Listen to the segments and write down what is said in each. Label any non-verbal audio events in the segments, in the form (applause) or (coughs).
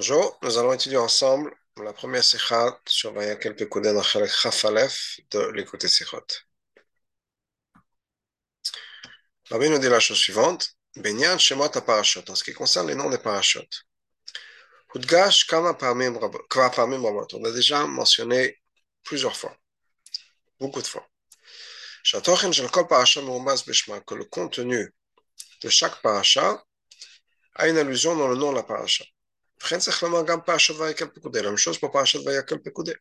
Bonjour, nous allons étudier ensemble la première sikha sur Vayakel Pekudé dans Chalek Chafalef de l'écouter sikhot. Rabbi nous dit la chose suivante Benyan Shemot Parashot, en ce qui concerne les noms des parachutes. Hudgash on a déjà mentionné plusieurs fois, beaucoup de fois. Shatochen Shel Kol Parasha Meumaz Beshma, que le contenu de chaque parasha a une allusion dans le nom de la parasha. וכן צריך לומר גם פרשת ויקל פקודי, למשל פה פרשת ויקל פקודי.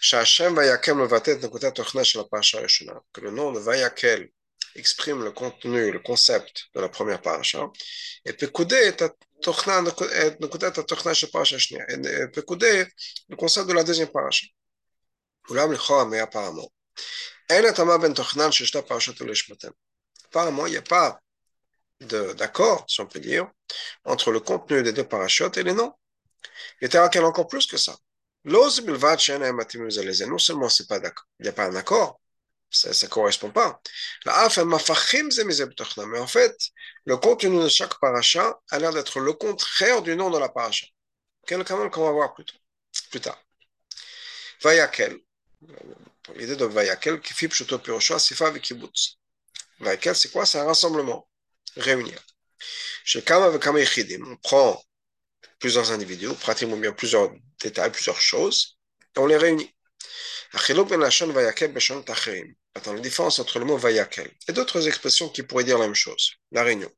שהשם ויקל מבטא את נקודת התוכנה של הפרשה הראשונה. que le nom de ויקל exprime le contenu, le concept de la première parasha, et פקודי את התוכנה, את נקודת התוכנה של הפרשה השנייה. פקודי, le concept de la deuxième parasha. אולם לכאורה מהפעמו. אין התאמה בין תוכנן של שתי הפרשות האלה לשמותיהן. Apparemment, il n'y a pas d'accord, si on peut dire, entre le contenu des deux parachutes et les noms. Et Terakel encore plus que ça. Non seulement c'est pas d'accord, il n'y a pas un accord, ça ne correspond pas. Mais en fait, le contenu de chaque paracha a l'air d'être le contraire du nom de la paracha. Quel qu'on va voir plus tard. Plus tard. Vayakel, l'idée de Vayakel, qui fit plutôt Pirosha, Sifa et Kibbutz. Vayakel, c'est quoi? C'est un rassemblement réunir. Chez Kama Kama on prend plusieurs individus, pratiquement bien plusieurs détails, plusieurs choses, et on les réunit. Ben Attends, la différence entre le mot vayakel et d'autres expressions qui pourraient dire la même chose, la réunion.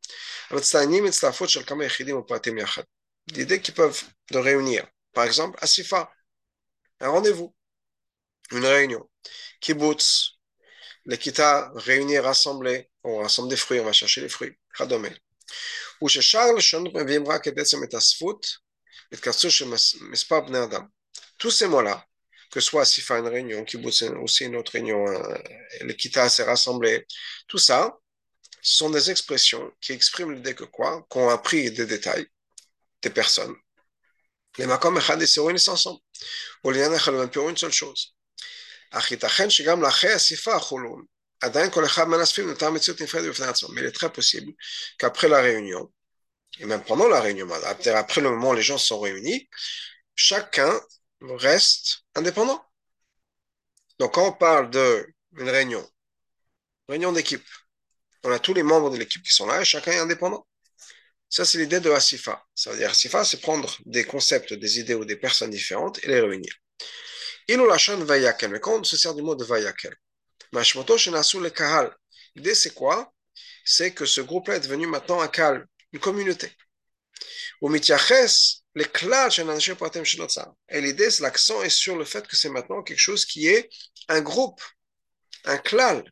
L'idée qu'ils peuvent de réunir. Par exemple, Asifa, un rendez-vous, une réunion. Kibbutz, l'équita, réunir, rassembler, on rassemble des fruits, on va chercher les fruits. וכדומה. וששאר לשונות מביאים רק את בעצם את הזכות, התכנסות של מספר בני אדם. Tous ces mots-là, que soit Sifa une réunion, Kibbutz aussi une autre réunion, le Kita s'est rassemblé, tout ça, ce sont des expressions qui expriment l'idée que quoi Qu'on a pris des détails des personnes. Les makom echad et se réunissent ensemble. Ou l'yan echad même pour une seule chose. אך ייתכן שגם לאחרי אסיפה החולון mais il est très possible qu'après la réunion, et même pendant la réunion, après le moment où les gens sont réunis, chacun reste indépendant. Donc quand on parle d'une réunion, réunion d'équipe, on a tous les membres de l'équipe qui sont là et chacun est indépendant. Ça, c'est l'idée de Asifa. Ça veut dire Asifa, c'est prendre des concepts, des idées ou des personnes différentes et les réunir. Il ou la vayakel. Mais quand on se sert du mot de vayakel, L'idée, c'est quoi? C'est que ce groupe-là est devenu maintenant un calme, une communauté. Et l'idée, c'est l'accent est sur le fait que c'est maintenant quelque chose qui est un groupe, un klal.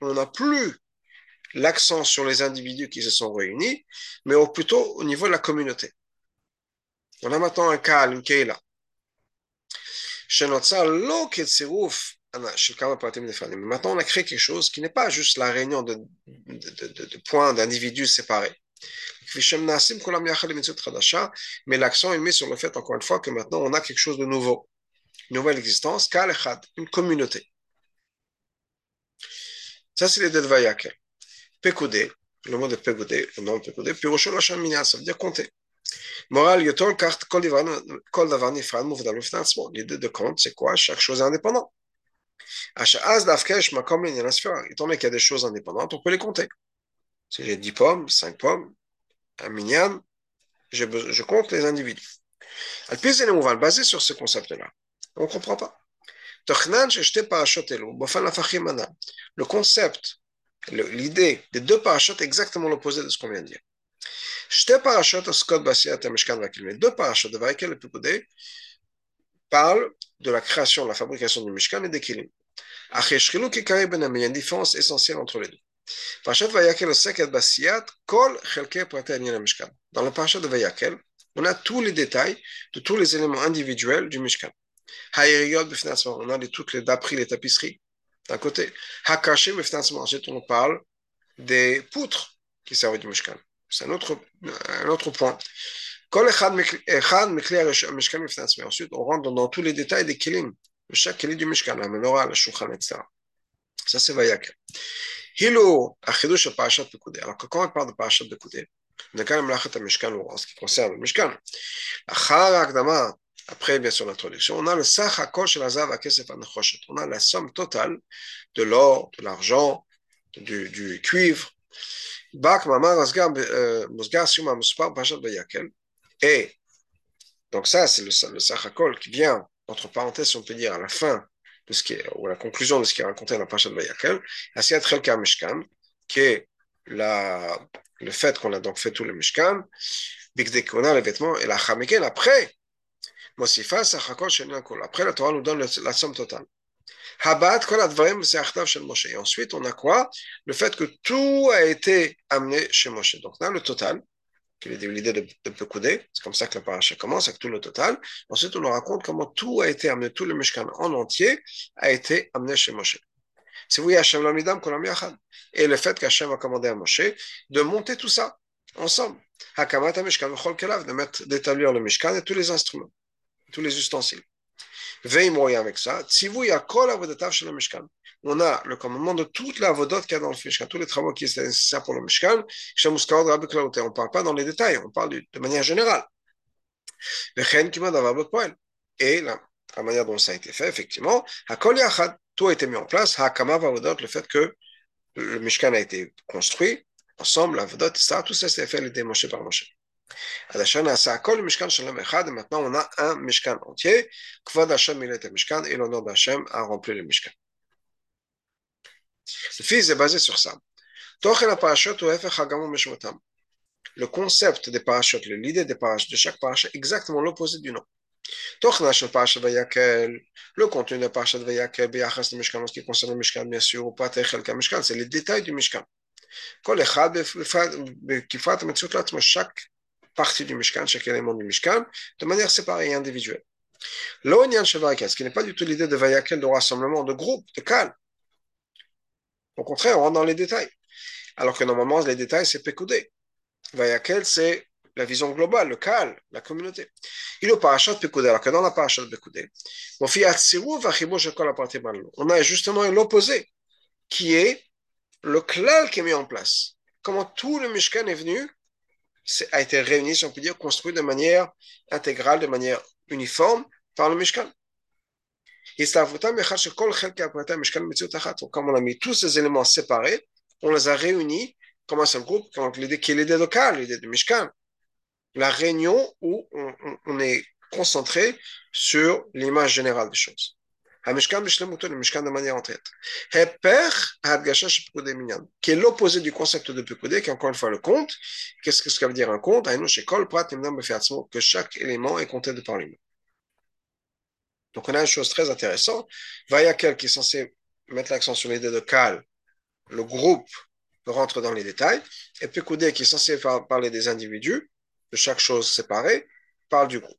On n'a plus l'accent sur les individus qui se sont réunis, mais plutôt au niveau de la communauté. On a maintenant un calme, une keila. Maintenant, on a créé quelque chose qui n'est pas juste la réunion de, de, de, de points d'individus séparés. Mais l'accent est mis sur le fait, encore une fois, que maintenant on a quelque chose de nouveau. Une nouvelle existence, une communauté. Ça, c'est l'idée de Vayakel. Pekoudé, le mot de Pekoudé, le nom de Pekoudé, puis Roshon ça veut dire compter. Moral, Yotol, carte, Kol L'idée de compte, c'est quoi Chaque chose est indépendante. Étant donné qu'il y a des choses indépendantes, on peut les compter. Si j'ai 10 pommes, 5 pommes, un minyan, je, compte les individus. Basé sur ce concept-là, on ne comprend pas. Le concept, l'idée des deux parachutes est exactement l'opposé de ce qu'on vient de dire. Deux parachutes parlent de la création, de la fabrication du Mishkan et des Kilim. Il y a une différence essentielle entre les deux. Dans le parashat de Vayakel, on a tous les détails de tous les éléments individuels du Mishkan. On a toutes les d'après les tapisseries d'un côté. Ensuite, on parle des poutres qui servent du Mishkan. C'est un autre, un autre point. Ensuite, on rentre dans tous les détails des chaque du Mishkan, la menorah, la etc. Ça, c'est Pekudé. Alors quand on parle de parashat Pekudé, en ce qui concerne le Mishkan. Après, bien sûr, l'introduction, on a le. On a la somme totale de l'or, de l'argent, du, cuivre. Bak Bayakel. Et donc ça, c'est le, le qui vient, entre parenthèses, on peut dire, à la fin de ce qui est, ou à la conclusion de ce qui est raconté dans la Pachat Bayakel, Asiat Chelka Mishkan, qui est la, le fait qu'on a donc fait tout le Mishkan, qu'on a les vêtements, et la Chamikel, après, Mosifa, Sachakol Shenakol. Après, la Torah nous donne la somme totale. Habat, Kol Advarim, c'est Achtav Shel Moshe. Et ensuite, on a quoi? Le fait que tout a été amené chez Moshe. Donc, on a le total, qui est l'idée de, de Pekoudé. C'est comme ça que la paracha commence, avec tout le total. Ensuite, on nous raconte comment tout a été amené, tout le Mishkan en entier a été amené chez Moshe. C'est oui, Hachem Lamidam, Kolam Yachad. Et le fait qu'Hachem a commandé à Moshe de monter tout ça ensemble. Hakamat Mishkan, de mettre, d'établir le Mishkan et tous les instruments tous les ustensiles. Veille moyen avec ça. On a le commandement de toute la vodot qu'il y a dans le Mishkan, tous les travaux qui sont nécessaires pour le Mishkan. On ne parle pas dans les détails, on parle de, manière générale. Et la, manière dont ça a été fait, effectivement, tout a été mis en place. Le fait que le Mishkan a été construit ensemble, la vodot, ça, tout ça s'est fait les Moshe par Moshe. Maintenant, on a un Mishkan entier. Hashem, et l'honneur a rempli le Mishkan. Le fils est basé sur ça. Le concept des parachutes, l'idée des parachutes, de chaque parachute, est exactement l'opposé du nom. Le contenu de parachat Vayakel, Beyachas de Mishkan, en ce qui concerne le Mishkan, bien sûr, Mishkan, c'est du Mishkan. Partie du Mishkan, chaque élément du Mishkan, de manière séparée et individuelle. L'Onian Shevayakel, ce qui n'est pas du tout l'idée de Vayakel, de rassemblement, de groupe, de calme. Au contraire, on rentre dans les détails. Alors que normalement, les détails, c'est Pekoudé. Vayakel, c'est la vision globale, le calme, la communauté. Il est au parachat Pekoudé, alors que dans la parachat Pekoudé, on a justement l'opposé, qui est le klal qui est mis en place. Comment tout le Mishkan est venu a été réuni, si on peut dire, construit de manière intégrale, de manière uniforme par le Mishkan. Comme on a mis tous ces éléments séparés, on les a réunis comme un seul groupe, l'idée qui est l'idée locale, l'idée du Mishkan. La réunion où on est concentré sur l'image générale des choses. De manière entière. Qui est l'opposé du concept de Pekudé, qui est encore une fois le compte. Qu'est-ce que ça veut dire un compte que chaque élément est compté de par lui-même. Donc on a une chose très intéressante. Vayakel, qui est censé mettre l'accent sur l'idée de Kal, le groupe rentre dans les détails, et Pekudé, qui est censé parler des individus, de chaque chose séparée, parle du groupe.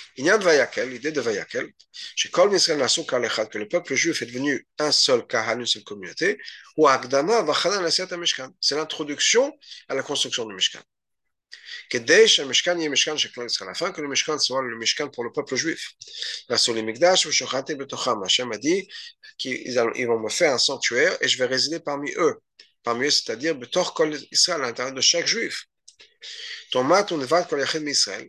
Inyan Vayakel, l'idée de Vayakel, chez Kol Israël Nassou Kalechad, que le peuple juif est devenu un seul Kahal, une seule communauté, ou Agdama Vachanan Asiat Mishkan. C'est l'introduction à la construction du Mishkan. כדי שהמשכן יהיה משכן של כלל ישראל, afin que le Mishkan soit le Mishkan pour le peuple juif. ועשו לי מקדש ושוכנתי בתוכם. Hachem a dit qu'ils vont me faire un sanctuaire et je vais résider parmi eux. Parmi eux, c'est-à-dire בתוך כל ישראל, à l'intérieur de chaque juif. תומת ונבד כל יחיד מישראל.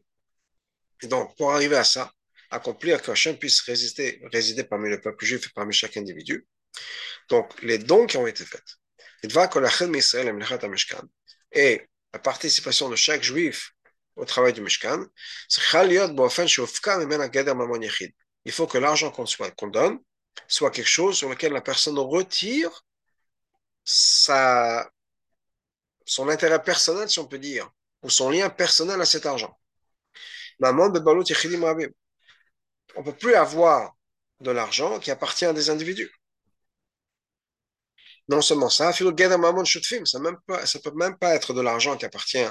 Donc, pour arriver à ça, accomplir que Hachem puisse résister, résider parmi le peuple juif et parmi chaque individu, donc les dons qui ont été faits, et la participation de chaque juif au travail du Mishkan, il faut que l'argent qu'on donne soit quelque chose sur lequel la personne retire sa, son intérêt personnel, si on peut dire, ou son lien personnel à cet argent. On ne peut plus avoir de l'argent qui appartient à des individus. Non seulement ça, ça ne peut même pas être de l'argent qui appartient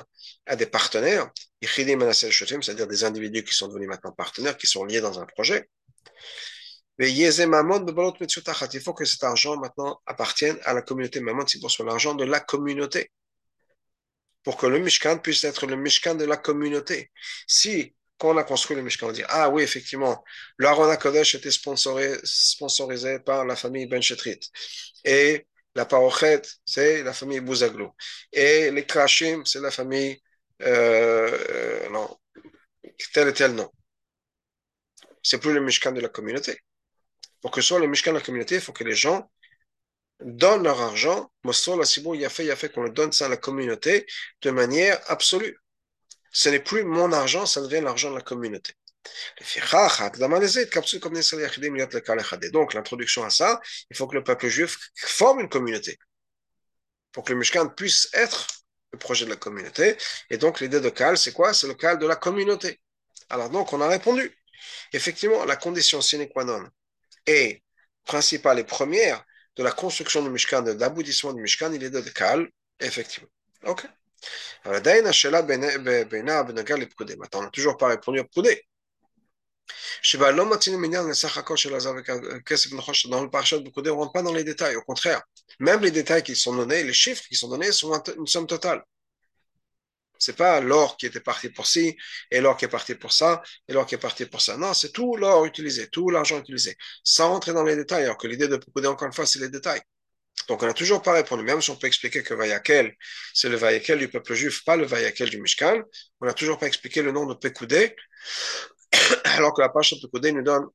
à des partenaires, c'est-à-dire des individus qui sont devenus maintenant partenaires, qui sont liés dans un projet. Mais il faut que cet argent maintenant appartienne à la communauté. Mammon, c'est pour l'argent de la communauté. Pour que le Mishkan puisse être le Mishkan de la communauté. Quand on a construit le Mishkan, on dit Ah oui, effectivement, l'Aaron Kodesh était sponsorisé, par la famille Ben Shetrit. Et la Parochet, c'est la famille Bouzaglou. Et les Krashim, c'est la famille. Euh, non, tel et tel nom. C'est plus le Mishkan de la communauté. Pour que ce soit le Mishkan de la communauté, il faut que les gens donnent leur argent. Mossol, il a fait, il a fait qu'on le donne ça à la communauté de manière absolue ce n'est plus mon argent, ça devient l'argent de la communauté. Donc, l'introduction à ça, il faut que le peuple juif forme une communauté pour que le Mishkan puisse être le projet de la communauté. Et donc, l'idée de Kal, c'est quoi? C'est le Kal de la communauté. Alors, donc, on a répondu. Effectivement, la condition sine qua non est principale et première de la construction du Mishkan, de l'aboutissement du Mishkan, il est de Kal, effectivement. OK Maintenant, on n'a toujours pas répondu à Pkoudé. Dans le parachat de Pkoudé, on ne rentre pas dans les détails. Au contraire, même les détails qui sont donnés, les chiffres qui sont donnés sont une somme totale. C'est pas l'or qui était parti pour ci, et l'or qui est parti pour ça, et l'or qui est parti pour ça. Non, c'est tout l'or utilisé, tout l'argent utilisé, sans rentrer dans les détails. Alors que l'idée de Pkoudé, encore une fois, c'est les détails. Donc, on n'a toujours pas répondu, même si on peut expliquer que Vayakel, c'est le Vayakel du peuple juif, pas le Vayakel du Mishkan. On n'a toujours pas expliqué le nom de Pekoudé, (coughs) alors que la page de Pekoudé nous donne,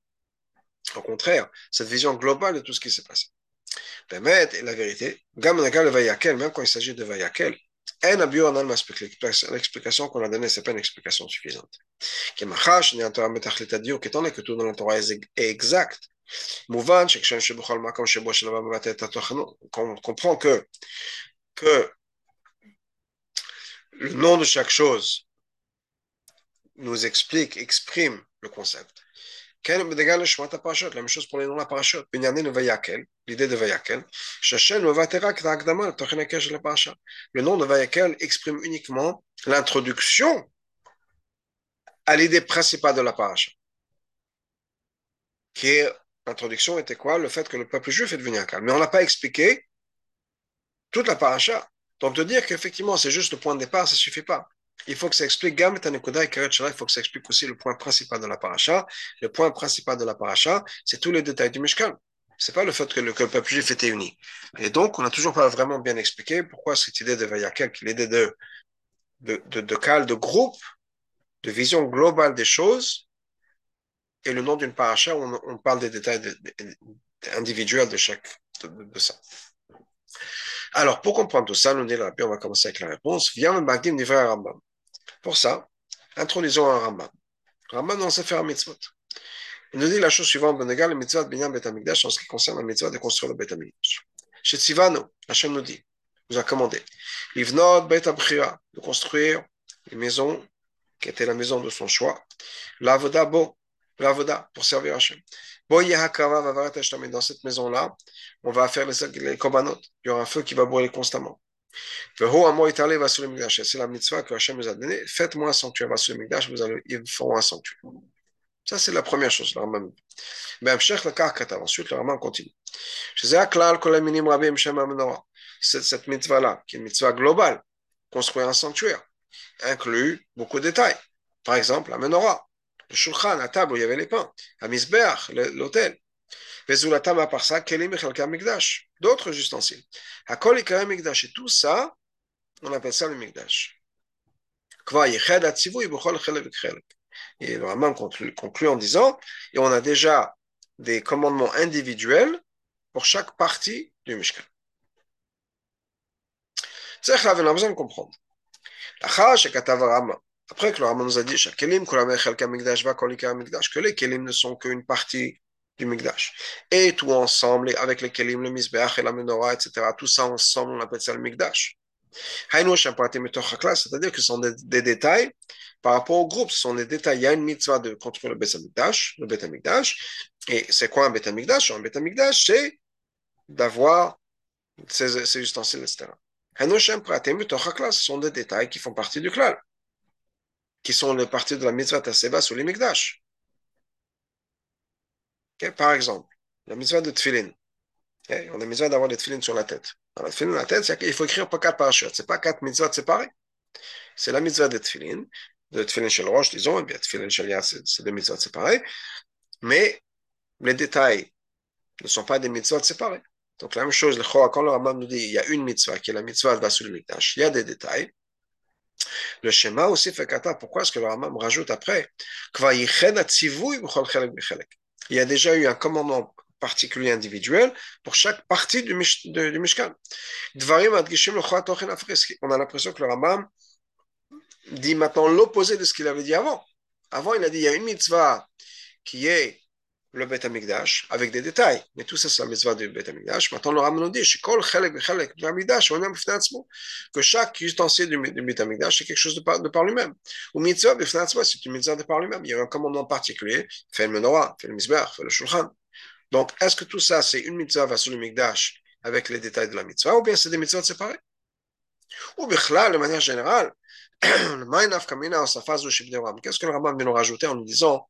au contraire, cette vision globale de tout ce qui s'est passé. Et la vérité, le Vayakel, même quand il s'agit de Vayakel, L'explication qu'on a donnée, ce n'est pas une explication suffisante. Étant donné que tout dans la Torah est exact, on comprend que, que le nom de chaque chose nous explique, exprime le concept. La même chose pour les noms de la parachute. L'idée de Vayakel. Le nom de Vayakel exprime uniquement l'introduction à l'idée principale de la paracha, qui est L'introduction était quoi? Le fait que le peuple juif est devenu un calme. Mais on n'a pas expliqué toute la paracha. Donc de dire qu'effectivement c'est juste le point de départ, ça ne suffit pas. Il faut que ça explique Gam et il faut que ça explique aussi le point principal de la paracha. Le point principal de la paracha, c'est tous les détails du Mishkan. C'est pas le fait que le, peuple juif était uni. Et donc, on n'a toujours pas vraiment bien expliqué pourquoi cette idée de Vayakel, l'idée de, de, de, de cal, de groupe, de vision globale des choses, et le nom d'une paracha, on, on, parle des détails individuels de chaque de, ça. Alors, pour comprendre tout ça, nous dit on va commencer avec la réponse. Viens le Magdim Nivra Rambam. Pour ça, introduisons un Rambam. Rambam dans Sefer Mitzvot. Il nous dit la chose suivante, Benegal, le mitzvah de Binyan Bet Amigdash, en ce qui concerne la mitzvah de construire le Bet Amigdash. Chez Tzivano, Hachem nous dit, nous a commandé, Livnot Bet Abchira, de construire une maison qui était la maison de son choix, l'Avoda Bo, l'avoda, pour servir Hachem. Dans cette maison-là, on va faire les, les. Il y aura un feu qui va brûler constamment. C'est la mitzvah que Hachem nous a donnée. Faites-moi un sanctuaire, vous allez, ils feront un sanctuaire. Ça, c'est la première chose. Rambam. Ensuite, le Rambam continue. Cette, cette mitzvah-là, qui est une mitzvah globale, construire un sanctuaire, inclut beaucoup de détails. Par exemple, la menorah le shulchan, la table où il y avait les pains, à Misbeach, l'hôtel. Vezulatam à part ça, kelim et mikdash, d'autres ustensiles. Hakol et mikdash, et tout ça, on appelle ça le mikdash. Kva yeched atzivu ibuchol chelek chelek. Et le Raman conclut, en disant, et on a déjà des commandements individuels pour chaque partie du Mishkan. A besoin de comprendre. La chash et katav Raman. Après que le Rambam nous a dit que les kelim ne sont qu'une partie du Mikdash. Et tout ensemble, avec les kelim, le misbeach et la menorah, etc., tout ça ensemble, on appelle ça le Mikdash. C'est-à-dire que ce sont des, détails par rapport au groupe. Ce sont des détails. Il y a une mitzvah de construire le Bet le Bet Et c'est quoi un Bet Un Bet c'est d'avoir ces, ustensiles, etc. Ce sont des détails qui font partie du klal, qui sont les parties de la mitzvah taseba sur les mikdash. Par exemple, la mitzvah de tfilin. On a besoin d'avoir des tfilin sur la tête. Dans la tfilin la tête, il faut écrire pas quatre parachutes. Ce n'est pas quatre mitzvahs séparés. C'est la mitzvah de tfilin, de tfilin shel roche, disons, et bien tfilin shel yad, c'est des mitzvahs séparés. Mais les détails ne sont pas des mitzvahs séparés. Donc la même chose, quand le Rambam nous dit il y a une mitzvah qui est la mitzvah de Vasul Mikdash, il y a des détails. Le schéma aussi fait kata. Pourquoi est-ce que le Rambam rajoute après Il y a déjà eu un commandement particulier individuel pour chaque partie du, du Mishkan. On a l'impression que le Rambam dit maintenant l'opposé de ce qu'il avait dit avant. Avant, il a dit il y a une mitzvah qui est le Beth Amikdash avec des détails. Mais tout ça, c'est la mitzvah du Beth Amikdash. Maintenant, le Rambam nous dit que chaque ustensile du, du Beth Amikdash, c'est quelque chose de par, lui-même. Ou mitzvah, c'est une mitzvah de par lui-même. Il y a un commandement particulier fais le menorah, fais le mizbeach, fais le shulchan. Donc, est-ce que tout ça, c'est une mitzvah sur le Mikdash avec les détails de la mitzvah, ou bien c'est des mitzvahs séparés Ou bien, de manière générale, (clears throat) qu'est-ce que le Rambam vient nous rajouter en nous disant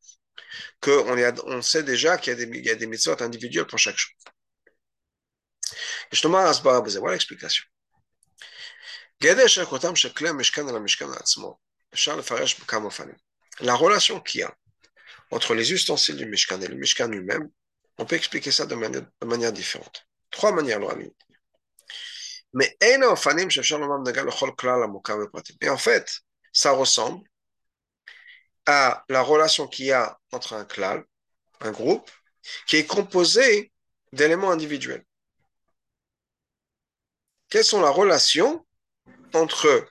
qu'on on sait déjà qu'il y, y, a des mitzvot individuels pour chaque chose. Voilà l'explication. La relation qu'il y a entre les ustensiles du Mishkan et le Mishkan lui-même, on peut expliquer ça de manière, de manière différente. Trois manières, Mais en fait, ça ressemble à la relation qu'il y a entre un clan, un groupe, qui est composé d'éléments individuels. Quelles sont la relation entre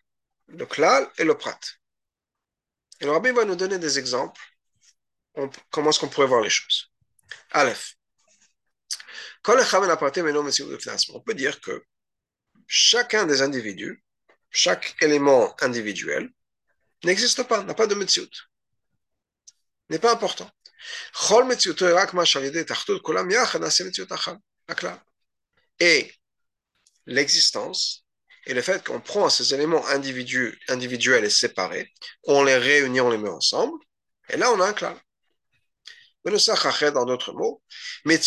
le klal et le prat Et le va nous donner des exemples. comment est-ce qu'on pourrait voir les choses Aleph. On peut dire que chacun des individus, chaque élément individuel, n'existe pas, n'a pas de metziut n'est pas important. Et l'existence et le fait qu'on prend ces éléments individuels et séparés, on les réunit, on les met ensemble, et là on a un clan. Dans d'autres mots, le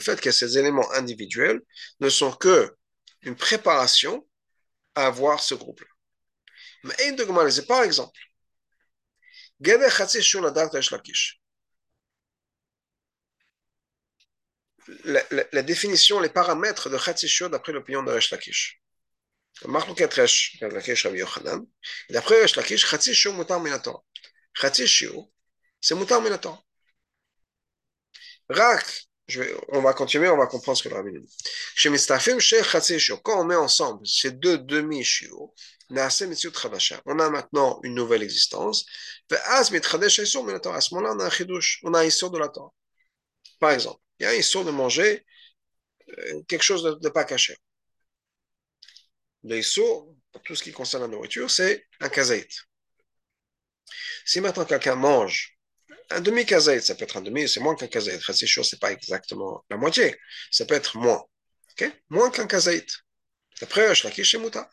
fait que ces éléments individuels ne sont que une préparation à avoir ce groupe-là. Mais par exemple, la, la, la, définition, les paramètres de Chatzishur d'après l'opinion de Resh Lakish. Marlouket Resh Lakish Rabbi Yochanan. D'après Resh Lakish, Chatzishur mutar minator. Chatzishur, c'est mutar minator. Rak, je vais, on va continuer, on va comprendre ce que le rabbi dit. Chez Mistafim, chez quand on met ensemble ces deux demi-shiur, on a maintenant une nouvelle existence. À ce moment-là, on a un chidouche, on a un issur de la Torah. Par exemple, il y a un issur de manger euh, quelque chose de, pas caché. Le issur, pour tout ce qui concerne la nourriture, c'est un kazaït. Si maintenant quelqu'un mange un demi-kazaït, ça peut être un demi, c'est moins qu'un kazaït. C'est sûr, c'est pas exactement la moitié. Ça peut être moins. Moins qu'un kazaït. Après, je l'ai chez Mouta.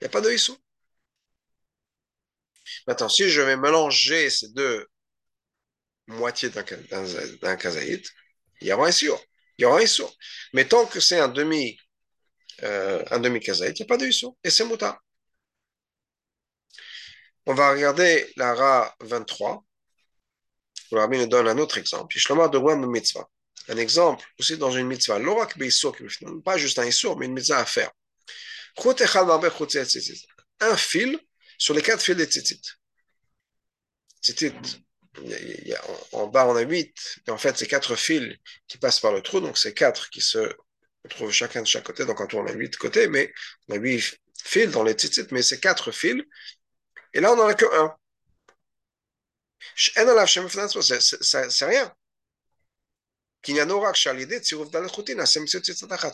Il n'y a pas de issou. Maintenant, si je vais mélanger ces deux moitiés d'un kazaït, il y aura un issur. Il y aura un issur. Mais tant que c'est un demi euh, un demi kazaït, il n'y a pas de issur. Et c'est mouta. On va regarder la Ra 23. Le Rabbi nous donne un autre exemple. Un exemple aussi dans une mitzvah. Pas juste un issur, mais une mitzvah à faire. Un fil sur les quatre fils des. Tzitzit, en bas on a huit, et en fait c'est quatre fils qui passent par le trou, donc c'est quatre qui se trouvent chacun de chaque côté, donc en tout on a huit côtés, mais on a huit fils dans les tzitzit, mais c'est quatre fils, et là on n'en a que un. C'est rien.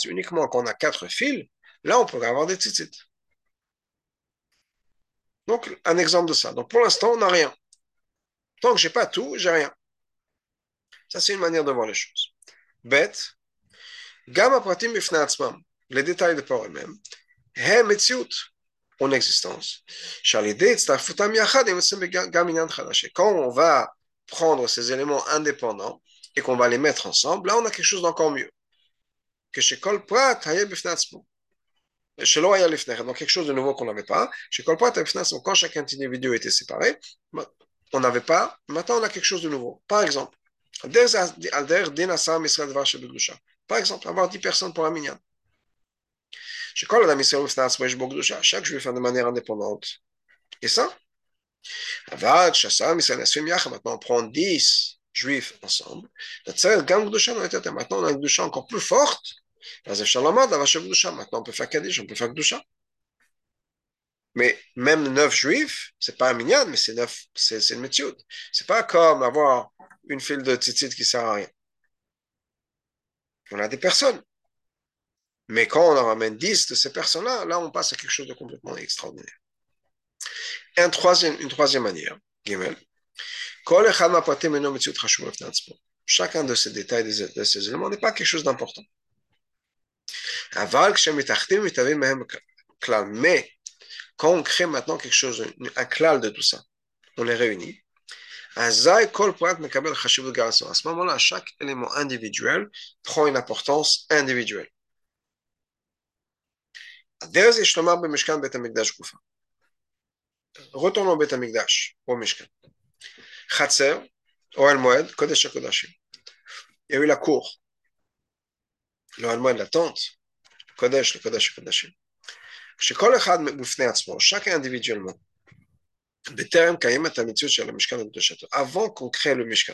Uniquement qu'on a quatre fils, là on pourrait avoir des tzitzit. Donc, un exemple de ça. Donc, pour l'instant, on n'a rien. Tant que j'ai pas tout, j'ai rien. Ça, c'est une manière de voir les choses. Bête. Gamma pratim Les détails de par eux-mêmes. He en existence. Quand on va prendre ces éléments indépendants et qu'on va les mettre ensemble, là on a quelque chose d'encore mieux. Donc quelque chose de nouveau qu'on n'avait pas. Quand chaque individu était séparé, on n'avait pas. Maintenant on a quelque chose de nouveau. Par exemple, par exemple, avoir 10 personnes pour la mignonne. שכל אדם ישראל בפני עצמו יש בו קדושה, chaque juif de manière indépendante. Et ça, אבל כשעשרה מישראל נאספים יחד, maintenant on prend 10 juifs ensemble, נוצרת גם קדושה נראית יותר. maintenant on a une קדושה encore plus forte, אז אפשר לומר דבר של קדושה. maintenant on peut faire קדיש, on peut faire קדושה. Mais même neuf juifs, c'est pas un minyan, mais c'est neuf, c'est une méthode. C'est pas comme avoir une file de tzitzit qui sert à rien. On a des personnes. Mais quand on en ramène 10 de ces personnes-là, là, on passe à quelque chose de complètement extraordinaire. Un une troisième manière, Gimel. Chacun de ces détails, de ces éléments, n'est pas quelque chose d'important. Mais quand on crée maintenant quelque chose, un clal de tout ça, on les réunit. À ce moment-là, chaque élément individuel prend une importance individuelle. Retournons au Bet Amikdash, au Mishkan. Chatzer, Oel Moed, Kodesh HaKodashim. Il y a eu la cour. Le Oel Moed, la tente. Kodesh, le Kodesh HaKodashim. שכל אחד בפני עצמו, chacun individuellement, בטרם קיימת המציאות של המשכן וקדושתו, avant qu'on crée le משכן.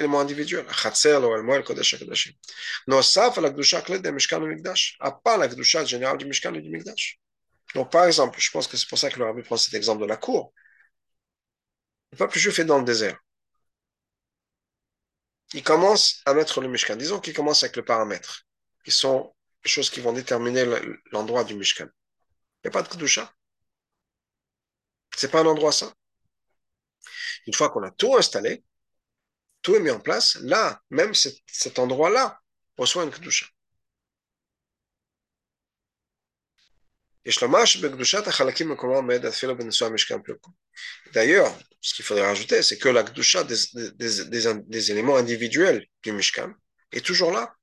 élément individuel. Nosaf, la gdusha clé des Mishkan et Mikdash, à part la gdusha générale du Mishkan et du Mikdash. Donc, par exemple, je pense que c'est pour ça que le Rabbi prend cet exemple de la cour. Le peuple juif est dans le désert. Il commence à mettre le Mishkan. Disons qu'il commence avec le paramètre, qui sont les choses qui vont déterminer l'endroit du Mishkan. Il n'y a pas de Kedusha. C'est pas un endroit ça. Une fois qu'on a tout installé, tout est mis en place, là, même cet, endroit-là reçoit une Kedusha. D'ailleurs, ce qu'il faudrait rajouter, c'est que la Kedusha des, éléments individuels du Mishkan est toujours là,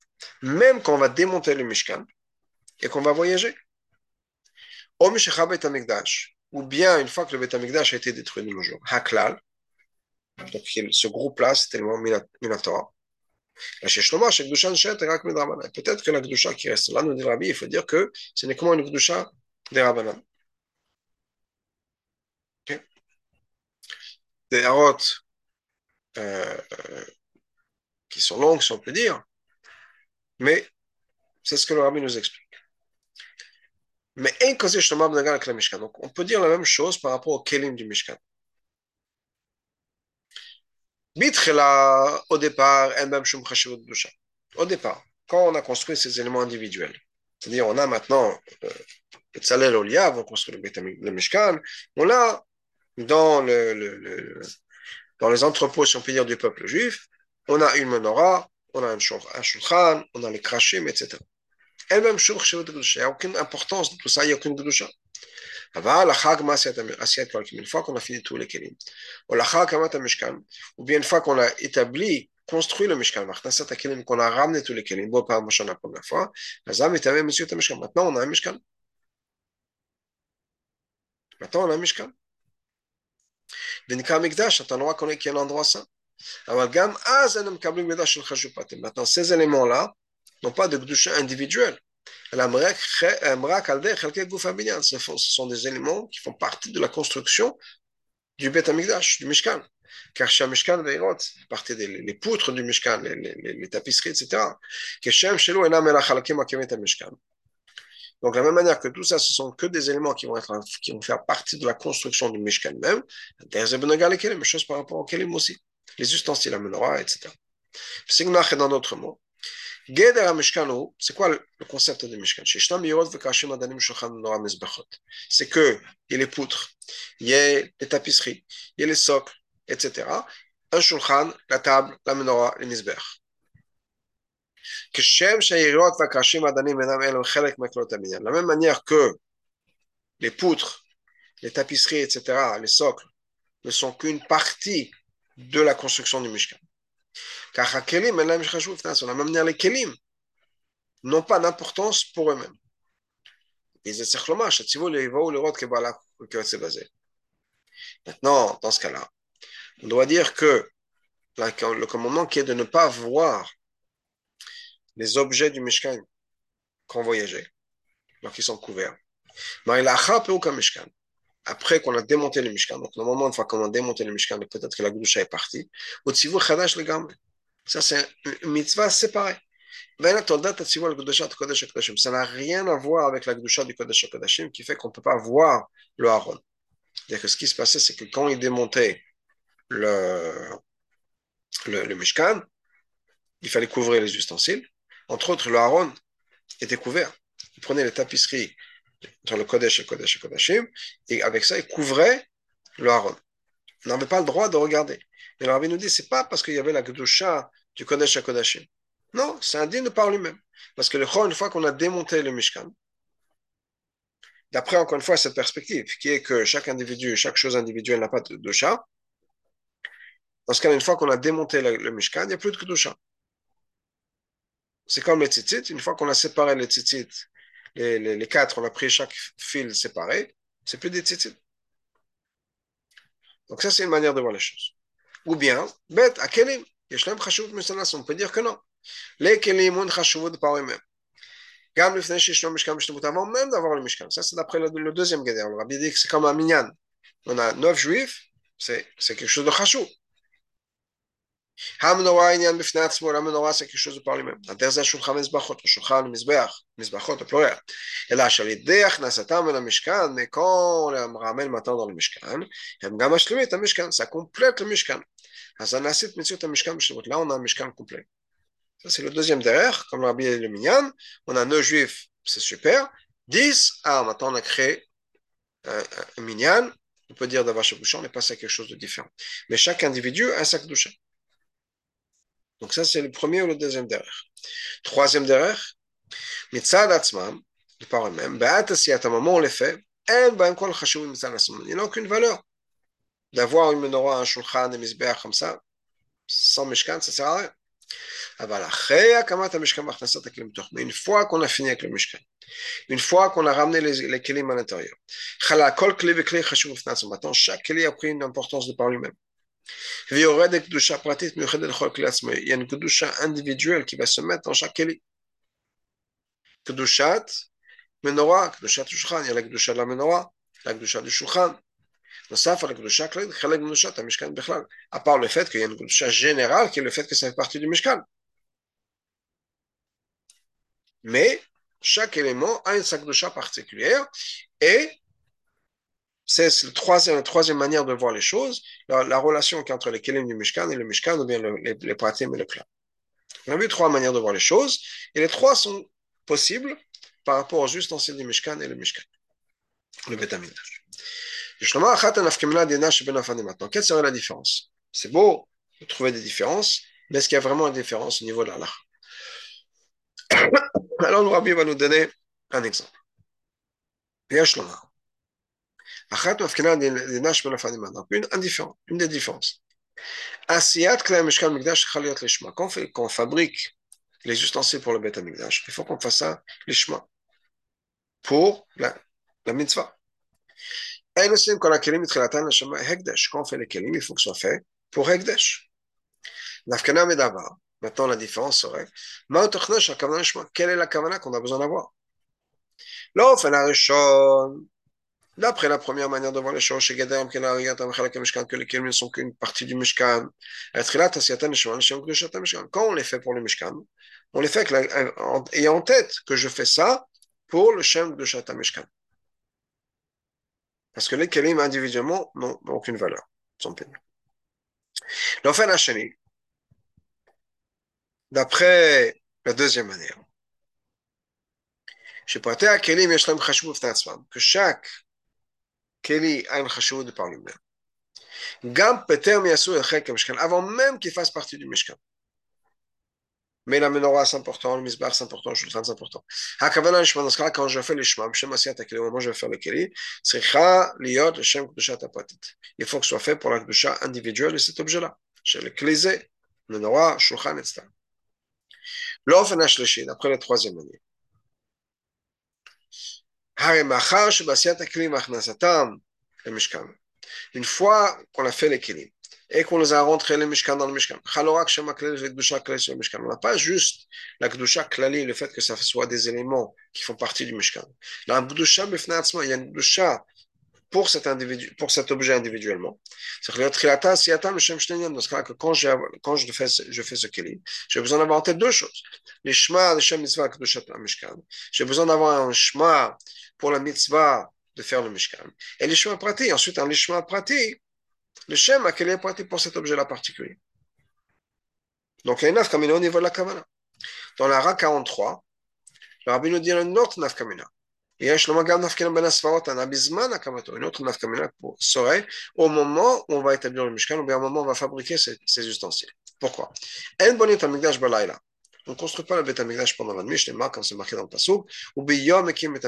même quand on va démonter le Mishkan et qu'on va voyager. Ou bien une fois que le Bet a été détruit de nos jours, Haklal, donc ce groupe-là, c'est tellement Minatora. Peut-être que la Gdusha qui reste là, nous dit Rabbi, il faut dire que ce n'est comment une Gdusha des Rabbanan. Okay. Des Harot euh, qui sont longues, si on peut dire, mais c'est ce que le Rabbi nous explique. Mais donc on peut dire la même chose par rapport au Kelim du Mishkan. Au départ, au départ, quand on a construit ces éléments individuels, c'est-à-dire on a maintenant euh, le Tzalel Oliav, on construit le, Mishkan, on a dans, le, le, le, dans les entrepôts, si on peut dire, du peuple juif, on a une menorah, on a un, shulchan, on a les krashim, etc. Elle-même, il n'y a aucune importance de tout ça, il n'y a aucune kedusha. une fois qu'on a fini tous les kelim, ou לאחר הקמת המשכן, ou bien une fois qu'on a établi, construit le משכן, והכנסת הכלים, qu'on a ramené tous les kelim, בו פעם ראשונה, première fois, אז זה מתהווה מציאות המשכן, maintenant on a un משכן. maintenant on a un משכן. ונקרא מקדש, אתה נורא קונה כי אין endroit ça. אבל גם אז הם מקבלים מידע של חשופתים. maintenant ces éléments-là n'ont pas de קדושה individuelle. Ce sont des éléments qui font partie de la construction du Beth Amikdash, du Mishkan. Car Mishkan Veirot, partie des les poutres du Mishkan, les, les, les tapisseries, etc. Donc, de la même manière que tout ça, ce sont que des éléments qui vont, être, qui vont faire partie de la construction du Mishkan même, même chose par rapport au Kelim aussi, les ustensiles, la menorah, etc. C'est dans d'autres mots. C'est quoi le concept de Mishkan C'est que il y a les poutres, il y a les tapisseries, il y a les socles, etc. Un shulchan, la table, la menorah, les misbech. De la même manière que les poutres, les tapisseries, etc., les socles, ne sont qu'une partie de la construction du Mishkan. Car la même manière, les kelim n'ont pas d'importance pour eux-mêmes. Maintenant, dans ce cas-là, on doit dire que le commandement qui est de ne pas voir les objets du Mishkan qu'on voyageait, donc ils sont couverts. A Mishkan? Après qu'on a démonté le Mishkan, donc normalement, une fois qu'on a démonté le Mishkan, peut-être que la Gdusha est partie, au Tzivu Chadash le. Ça, c'est une mitzvah séparée. Ça n'a rien à voir avec la Gdusha du Kodesh Kodashim qui fait qu'on ne peut pas voir le Haron. C'est-à-dire que ce qui se passait, c'est que quand il démontait le, le, Mishkan, il fallait couvrir les ustensiles. Entre autres, le Haron était couvert. Il prenait les tapisseries entre le Kodesh et le Kodesh et Kodashim, et avec ça, il couvrait le Haron. On n'avait pas le droit de regarder. Mais le Rabbi nous dit, c'est pas parce qu'il y avait la Kedusha du Kodesh et Kodashim. Non, c'est indigne par lui-même. Parce que le Chor, une fois qu'on a démonté le Mishkan, d'après encore une fois cette perspective, qui est que chaque individu, chaque chose individuelle n'a pas de Kedusha, dans ce cas, une fois qu'on a démonté le, Mishkan, il n'y a plus de Kedusha. C'est comme les tzitzit, une fois qu'on a séparé les tzitzit, les, quatre, on a pris chaque fil séparé, c'est plus des tzitzit. Donc ça, c'est une manière de voir les choses. Ou bien, bête, à on peut dire que non. Les kelim ont chashuvut par eux-mêmes? Gam mishkan avant même d'avoir le mishkan. Ça, c'est d'après le, deuxième guédère. Le rabbi dit que c'est comme un minyan. On a neuf juifs, c'est quelque chose de chashou. Mishkan, ça complète le Mishkan. Là on a un Mishkan complet. Ça, c'est le deuxième derrière, comme Rabbi et le Minyan, on a 9 juifs, c'est super. 10, ah, maintenant on a créé un, un Minyan, on peut dire d'avoir chez Bouchon, on est passé à quelque chose de différent. Mais chaque individu a un sac de douche. Donc ça, c'est le premier ou le deuxième derrière. Troisième derrière, mitzad atzmam, de par eux-mêmes, moment on les fait, il n'y a aucune valeur d'avoir une menorah, un shulchan, un misbeach comme ça, sans mishkan, ça ne sert à rien. Mais une fois qu'on a fini avec le Mishkan, une fois qu'on a ramené les, les kelim à l'intérieur, chaque keli a pris une importance de par lui-même. Il y a une kedusha individuelle qui va se mettre dans chaque keli. Kedushat, menorah, kedushat shulchan, il y a la kedusha de la menorah, la kedusha du shulchan. נוסף על הקדושה הכללית, חלק מקדושת המשכן בכלל. À part le fait qu'il y a une קדושה générale, qui est le fait que ça fait partie du משכן. Mais chaque élément a une sa kedusha particulière et c'est la troisième, troisième manière de voir les choses, la, relation qui est entre les kelim du Mishkan et le Mishkan, ou bien les, les pratim et le clan. On a vu trois manières de voir les choses, et les trois sont possibles par rapport aux ustensiles du Mishkan et le Mishkan, le Betamidash. Maintenant, quelle serait la différence? C'est beau de trouver des différences, mais est-ce qu'il y a vraiment une différence au niveau de l'Allah? (coughs) Alors, le Rabbi va nous donner un exemple. Une, des différences. Quand on, fabrique les ustensiles pour le Beth Amikdash, il faut qu'on fasse ça l'ishma pour la, la mitzvah. Quand on fait les kelim, il faut que ce soit fait pour Hekdesh. Maintenant, la différence serait quelle est la kavana qu'on a besoin d'avoir D'après la première manière de voir les choses, chez Gedem, que les Kelim ne sont qu'une partie du Mishkan. Quand on les fait pour le Mishkan, on les fait ayant en tête que je fais ça pour le Shem de Shata Mishkan. Parce que les Kelim individuellement n'ont aucune valeur, sont. L'Ofen Hachani, d'après la deuxième manière, que chaque Keli a une chashou de par lui-même. Gam peter miyasu el mishkan, avant même qu'il fasse partie du mishkan. Mais la menorah c'est important, le misbar c'est important, le shulchan c'est important. Hakavana l'ishma, dans ce cas quand je fais l'ishma, b'shem asiyat hakeli, au moment je vais faire le keli, tzricha liot l'shem kdushat apatit. Il faut que ce soit fait pour la kdusha individuelle de cet objet-là. Chez le klizé, menorah, shulchan, etc. Hashleshi, d'après la troisième année. Une fois qu'on a fait l'équilibre et qu'on les a rentrés les Mishkan dans le Mishkan, on n'a pas juste la Kedusha Klali, le fait que ça soit des éléments qui font partie du Mishkan. Dans le Kedusha, il y a une Kedusha pour cet, individu, pour cet objet individuellement. C'est-à-dire dans ce cas que quand, quand je, fais, je fais ce keli, j'ai besoin d'avoir en tête deux choses. Les shema, les shem mitzvah, mishkan. J'ai besoin d'avoir un shema pour la mitzvah de faire le Mishkan. Et les chemins pratés, ensuite, hein, un chemin praté, le schéma qu'elle est prêté pour cet objet-là particulier? Donc, il y a une kamina au niveau de la Kavana. Dans la Ra 43, le rabbi nous dit une autre nafkamina. Il y a une autre nafkamina serait au moment où on va établir le Mishkan, ou bien au moment où on va fabriquer ces, ustensiles. Pourquoi? En bonit amigdash balayla. On ne construit pas le Beth pendant la nuit, comme c'est marqué dans le Passouk. Ou Biyom Ekim et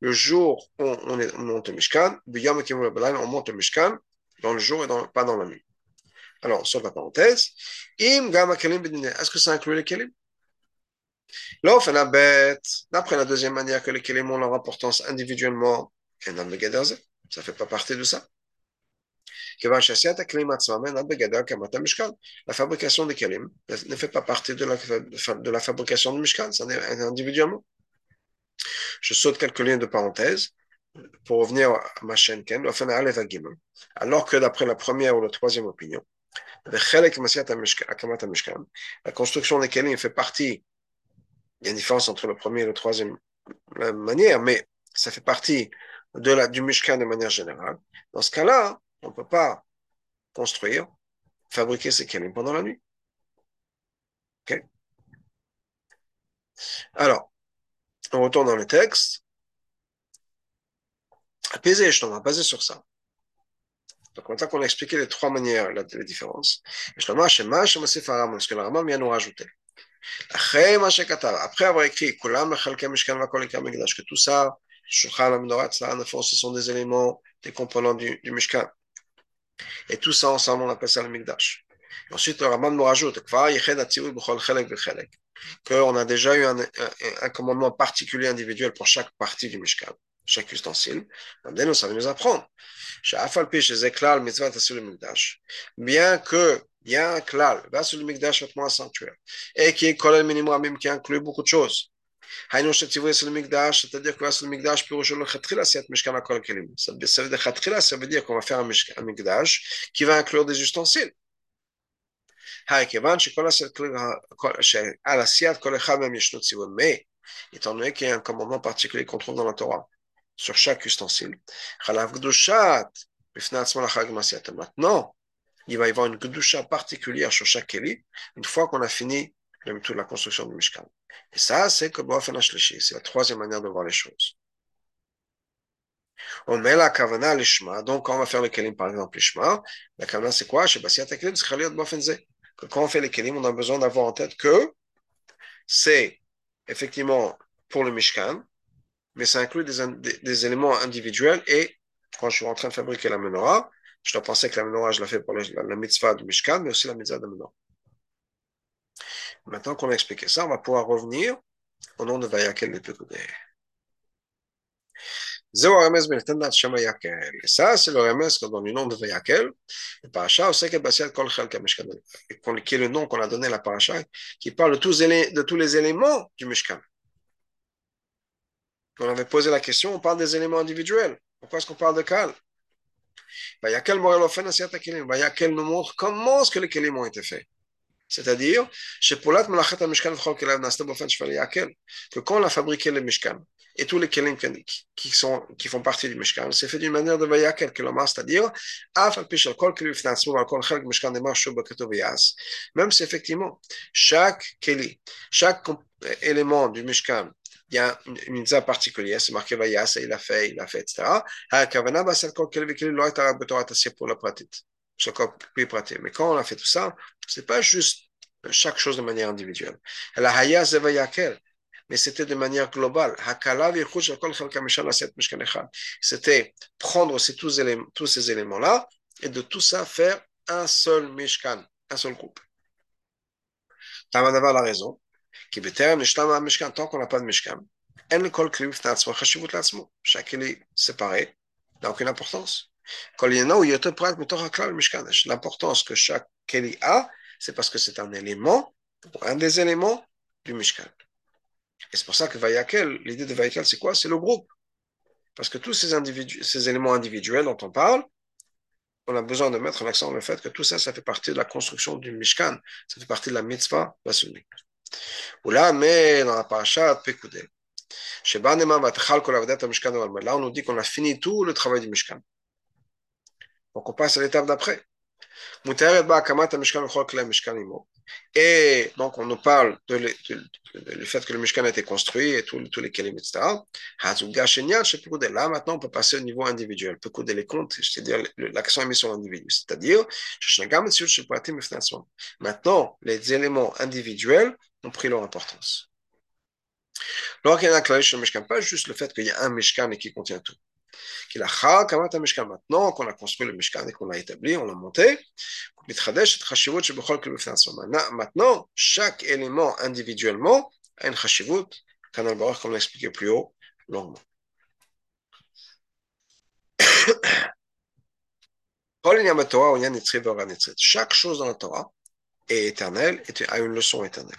le jour où on, est, on monte le Mishkan, Biyom Ekim Balayla, on monte le Mishkan dans le jour et dans, pas dans la nuit. Alors, sauf la parenthèse, Im est-ce que ça inclut les Kelim L'offre la bête, d'après la deuxième manière que les kelim ont leur importance individuellement, ça ne fait pas partie de ça. La fabrication des kelim ne fait pas partie de la, de la fabrication du mishkan, ça est individuellement. Je saute quelques lignes de parenthèse pour revenir à ma chaîne Ken, alors que d'après la première ou la troisième opinion, la construction des kelim fait partie il y a une différence entre le premier et le troisième manière, mais ça fait partie de la, du Mishkan de manière générale. Dans ce cas-là, on ne peut pas construire, fabriquer ces kelim pendant la nuit. Alors, on retourne dans le texte. Apaiser, je t'en basé sur ça. Donc, maintenant qu'on a expliqué les trois manières, la, les différences, ce que le Rambam vient nous rajouter. Après avoir écrit que tout ça, Shulchan, Amnorat, ce sont des éléments, des composants du Mishkan. Et tout ça ensemble, on appelle ça le Mikdash. Ensuite, le Raman nous rajoute qu'on a déjà eu un, un, un, commandement particulier individuel pour chaque partie du Mishkan, chaque ustensile. Maintenant, ça va nous apprendre. Bien que il y a un klal, va sur le Mikdash, vêtement sanctuaire, et qui est collé minimum même qui inclut beaucoup de choses c'est-à-dire ça veut dire qu'on va faire un Mikdash qui va inclure des ustensiles. Mais, étant donné qu'il y a un commandement particulier qu'on trouve dans la Torah sur chaque ustensile, maintenant, il va y avoir une gdusha particulière sur chaque Eli, une fois qu'on a fini la construction du Mishkan. Et ça, c'est que c'est la troisième manière de voir les choses. On met la kavana l'ishma, donc quand on va faire le kelim, par exemple, l'ishma, la kavana c'est quoi? Que quand on fait les kelim, on a besoin d'avoir en tête que c'est effectivement pour le Mishkan, mais ça inclut des, éléments individuels et quand je suis en train de fabriquer la menorah, je dois penser que la menorah, je la fais pour la, la, mitzvah du Mishkan, mais aussi la mitzvah de menorah. Maintenant qu'on a expliqué ça, on va pouvoir revenir au nom de Vayakel le plus et ça, c'est le remes qu'on donne le nom de Vayakel. Le paracha, qui est le nom qu'on a donné à la paracha, qui parle de tous, les, éléments du Mishkan. On avait posé la question, on parle des éléments individuels. Pourquoi est-ce qu'on parle de Kal? Vayakel nous montre comment est-ce que les éléments ont été faits? C'est-à-dire, que quand on a fabriqué le Mishkan, et tous les kelim qui, sont, qui font partie du Mishkan, c'est fait d'une manière de vayakel, c'est-à-dire, même si effectivement, chaque keli, chaque élément du Mishkan, il y a une, mitzvah particulière, c'est marqué Vayas, il a fait, il a fait, etc. Mais quand on a fait tout ça, c'est pas juste chaque chose de manière individuelle. Mais c'était de manière globale. C'était prendre ces, tous, éléments, tous ces éléments-là et de tout ça faire un seul Mishkan, un seul groupe. Tamadavar a raison. Tant qu'on n'a pas de Mishkan, chaque est séparé, n'a aucune importance. L'importance que chaque Keli a, c'est parce que c'est un élément, un des éléments du Mishkan. Et c'est pour ça que Vayakel, l'idée de Vayakel, c'est quoi? C'est le groupe. Parce que tous ces, éléments individuels dont on parle, on a besoin de mettre l'accent sur le fait que tout ça, ça fait partie de la construction du Mishkan, ça fait partie de la mitzvah. Ou là, mais là, on nous dit qu'on a fini tout le travail du Mishkan. Donc, on passe à l'étape d'après. Et donc, on nous parle de, le, fait que le Mishkan a été construit et tous les kelim, etc. Là, maintenant, on peut passer au niveau individuel? Peut les comptes, c'est-à-dire l'accent est mis sur l'individu. C'est-à-dire, maintenant, les éléments individuels ont pris leur importance. Alors qu'il y a le Mishkan, pas juste le fait qu'il y a un Mishkan et qui contient tout. Maintenant qu'on a construit le Mishkan et qu'on l'a établi, on l'a monté, maintenant, chaque élément individuellement a une chashivut, comme on l'a expliqué plus haut, longuement. (coughs) Chaque chose dans la Torah est éternelle et a une leçon éternelle.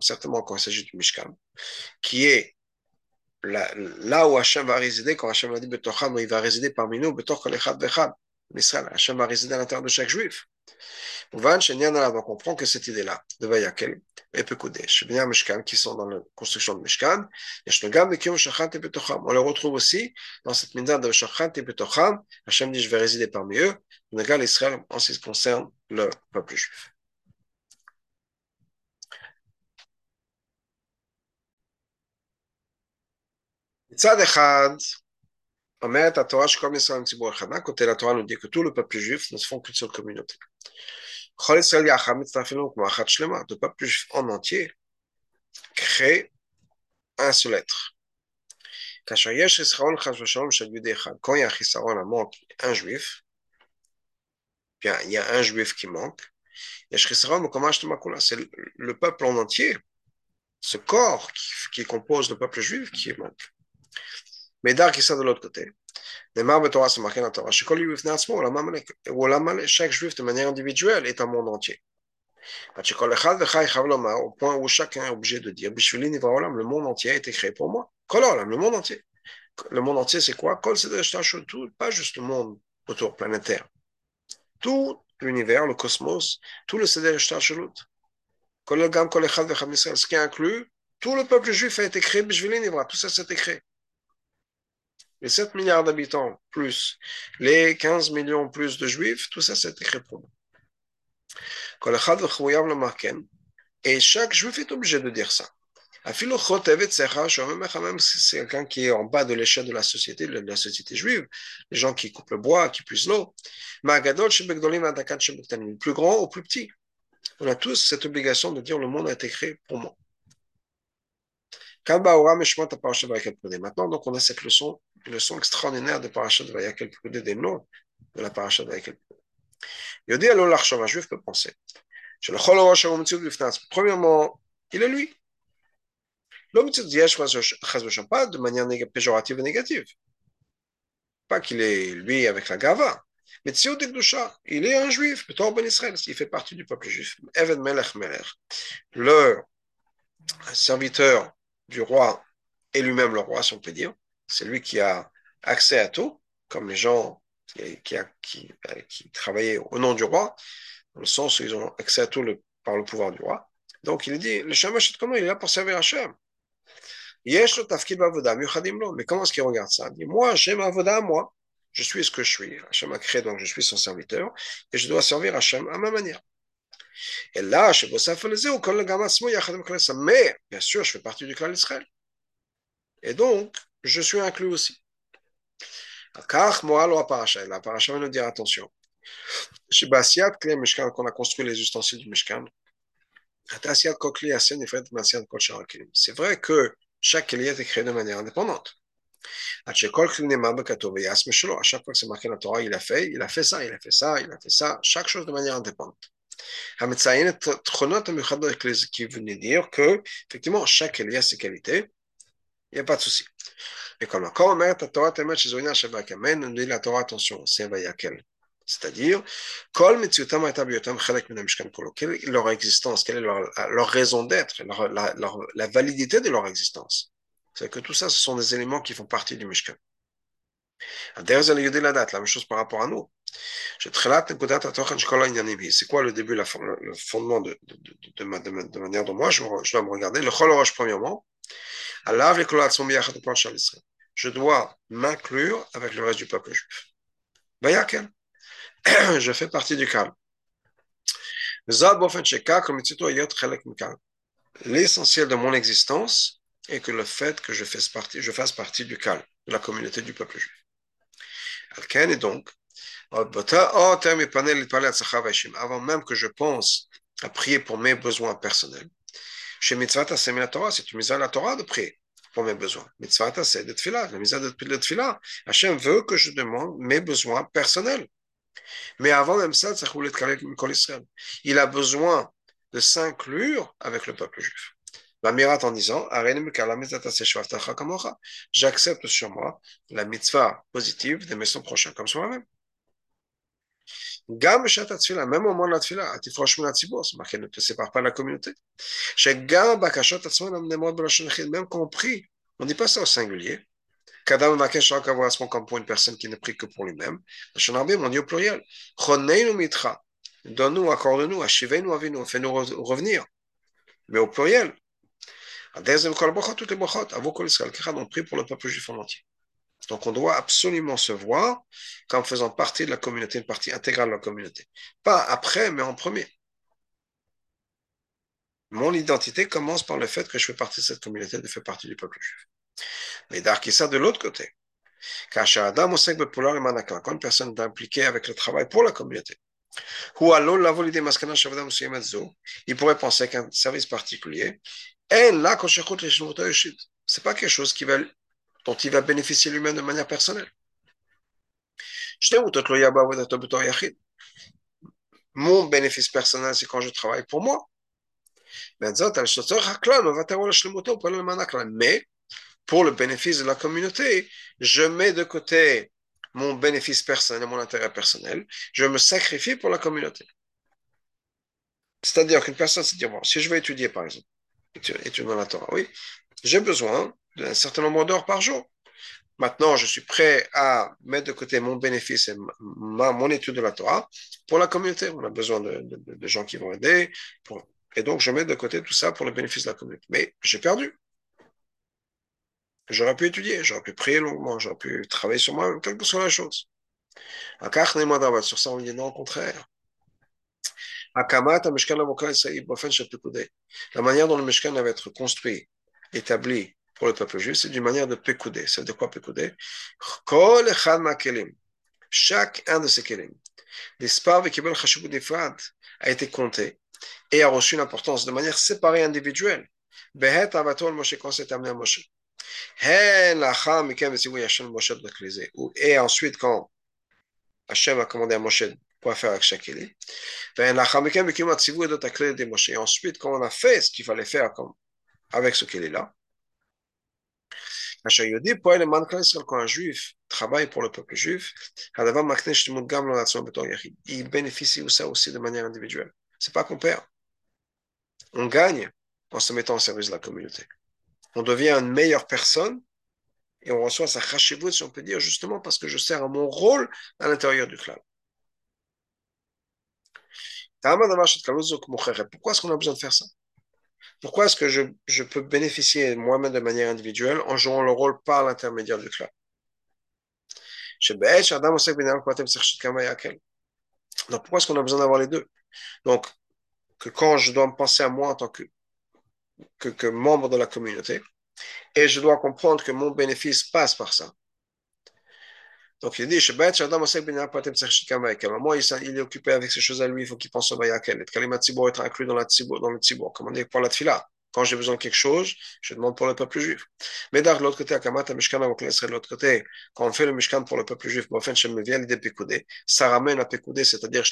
Certainement, quand il s'agit du Mishkan, qui est là, où Hachem va résider, quand Hachem a dit il va résider parmi nous, Israël, Hachem va résider à l'intérieur de chaque juif. On comprend que cette idée-là, de Vayakel, et Pekudesh, bien Mishkan, qui sont dans la construction de Mishkan, on le retrouve aussi dans cette minda de Shachat et Hachem dit Je vais résider parmi eux, Israël en ce qui concerne le peuple juif. מצד אחד, אומרת התורה שכל ישראל הם ציבור אחד. מה כותב התורה nous dit que tout le peuple juif ne se font qu'une seule communauté. כל ישראל יחד מצטרפים לנו כמו אחת שלמה. Le peuple juif en entier crée un seul être. כאשר יש חיסרון חס ושלום של יהודי אחד, quand il y a un חיסרון, un manque, un juif, bien, il y a un juif qui manque, יש חיסרון בקומה שלמה כולה. C'est le peuple en entier, ce corps qui, qui compose le peuple juif qui manque. Mais d'art qui sort de l'autre côté. Neymar Torah, c'est marqué dans la Torah. Chaque juif de manière individuelle est un monde entier. Au point où chacun est obligé de dire le monde entier a été créé pour moi. Le monde entier. Le monde entier, c'est quoi tout, Pas juste le monde autour planétaire. Tout l'univers, le cosmos, tout le Seder Shalut. Ce qui inclut tout le peuple juif a été créé, tout ça s'est créé les 7 milliards d'habitants plus les 15 millions plus de juifs, tout ça c'est écrit pour nous. Et chaque juif est obligé de dire ça. C'est quelqu'un qui est en bas de l'échelle de la société, de la société juive, les gens qui coupent le bois, qui puisent l'eau, le plus grand ou plus petit. On a tous cette obligation de dire le monde a été créé pour moi. Maintenant, donc, on a cette leçon, une leçon extraordinaire de Parashat Vayakel Pekudé, des noms de la Parashat Vayakel Yodi alors l'archon, un juif peut penser. Premièrement, il est lui. L'homme pas de manière péjorative et négative. Pas qu'il est lui avec la gava. Mais il est un juif, Ben Israël, il fait partie du peuple juif. Even Melech Melech, le serviteur du roi et lui-même le roi, si on peut dire. C'est lui qui a accès à tout, comme les gens qui, qui, travaillaient au nom du roi, dans le sens où ils ont accès à tout par le pouvoir du roi. Donc il dit, le Shamash comment il est là pour servir Hachem. Mais comment est-ce qu'il regarde ça? Il dit, moi, j'ai ma voda moi. Je suis ce que je suis. Hachem a créé, donc je suis son serviteur. Et je dois servir Hachem à ma manière. Et là, je mais bien sûr, je fais partie du clan d'Israël. Et donc, je suis inclus aussi. Car moi, la paracha, la paracha va nous dire attention. Chez Basiat, Mishkan, qu'on a construit les ustensiles du Mishkan, c'est vrai que chaque kli est créé de manière indépendante. À chaque fois que c'est marqué dans la Torah, il a fait, il a fait ça, il a fait ça, il a fait ça, chaque chose de manière indépendante. Qui venait dire que, effectivement, chaque kli a ses qualités, il n'y a pas de souci. Mais comme la Torah, la Torah, la Torah, attention, c'est Vayakel. C'est-à-dire, quelle est leur existence, quelle est leur, raison d'être, la, validité de leur existence? C'est que tout ça, ce sont des éléments qui font partie du Mishkan. La même chose par rapport à nous. C'est quoi le début, le fondement de, de, manière dont moi je, dois me regarder Le Chol premièrement. Je dois m'inclure avec le reste du peuple juif. (clears throat) je fais partie du calme. L'essentiel de mon existence est que le fait que je fasse partie, je fasse partie du calme, de la communauté du peuple juif. Et donc, avant même que je pense à prier pour mes besoins personnels, chez Mitzvah la Torah, c'est une mise à la Torah de prier pour mes besoins. Mitzvah c'est de Tfila, la mise de Tfila. Hachem veut que je demande mes besoins personnels. Mais avant même ça, il a besoin de s'inclure avec le peuple juif. La mirate en disant J'accepte sur moi la mitzvah positive d'aimer son prochain comme soi-même. Même au moment de la tfila, c'est marqué ne te sépare pas de la communauté. Même compris, on dit pas ça au singulier. Kadam Makesh correspond comme pour une personne qui ne prie que pour lui-même. on dit au pluriel. mitra. Donne-nous, accorde-nous, achivez-nous, avinu, fais-nous revenir. Mais au pluriel. On prie pour le peuple juif en entier. Donc on doit absolument se voir comme faisant partie de la communauté, une partie intégrale de la communauté. Pas après, mais en premier. Mon identité commence par le fait que je fais partie de cette communauté, de faire partie du peuple juif. Mais ça de l'autre côté. Quand une personne est impliquée avec le travail pour la communauté, il pourrait penser qu'un service particulier, c'est pas quelque chose dont il va bénéficier lui-même de manière personnelle. Mon bénéfice personnel, c'est quand je travaille pour moi. Mais pour le bénéfice de la communauté, je mets de côté mon bénéfice personnel, mon intérêt personnel, je me sacrifie pour la communauté. C'est-à-dire qu'une personne se dit, bon, si je veux étudier, par exemple, étudier dans la Torah, oui, j'ai besoin d'un certain nombre d'heures par jour. Maintenant, je suis prêt à mettre de côté mon bénéfice et mon étude de la Torah pour la communauté. On a besoin de, gens qui vont aider. et donc, je mets de côté tout ça pour le bénéfice de la communauté. Mais j'ai perdu. J'aurais pu étudier, j'aurais pu prier longuement, j'aurais pu travailler sur moi, quelle que soit la chose. Sur ça, on dit non, au contraire. La manière dont le Mishkan va être construit, établi pour le peuple juif, c'est d'une manière de pécoudé. C'est de quoi pécoudé Chaque un de ces kelim, a été compté et a reçu une importance de manière séparée individuelle. Quand amené à Moshe. Et ensuite, quand Hachem a commandé à Moshe quoi faire avec chaque clé, et ensuite, quand on a fait ce qu'il fallait faire avec ce qu'il est là, quand un juif travaille pour le peuple juif, il bénéficie de ça aussi de manière individuelle. C'est pas qu'on perd. On gagne en se mettant au service de la communauté on devient une meilleure personne et on reçoit sa chashivut, si on peut dire, justement parce que je sers à mon rôle à l'intérieur du clan. Pourquoi est-ce qu'on a besoin de faire ça? Pourquoi est-ce que je, je peux bénéficier moi-même de manière individuelle en jouant le rôle par l'intermédiaire du clan donc, pourquoi est-ce qu'on a besoin d'avoir les deux? Donc, que quand je dois me penser à moi en tant que, que, que membre de la communauté, et je dois comprendre que mon bénéfice passe par ça. Donc il dit, moi il est occupé avec ces choses à lui, il faut qu'il pense au Vayakel. Et Kalima Tzibor est inclus dans, la tzibor, dans le Tzibor, comme on dit pour la Tfila. Quand j'ai besoin de quelque chose, je demande pour le peuple juif. Mais de l'autre côté, à Kamata Mishkan, de l'autre côté, quand on fait le Mishkan pour le peuple juif, ça ramène à Pekoudé, c'est-à-dire,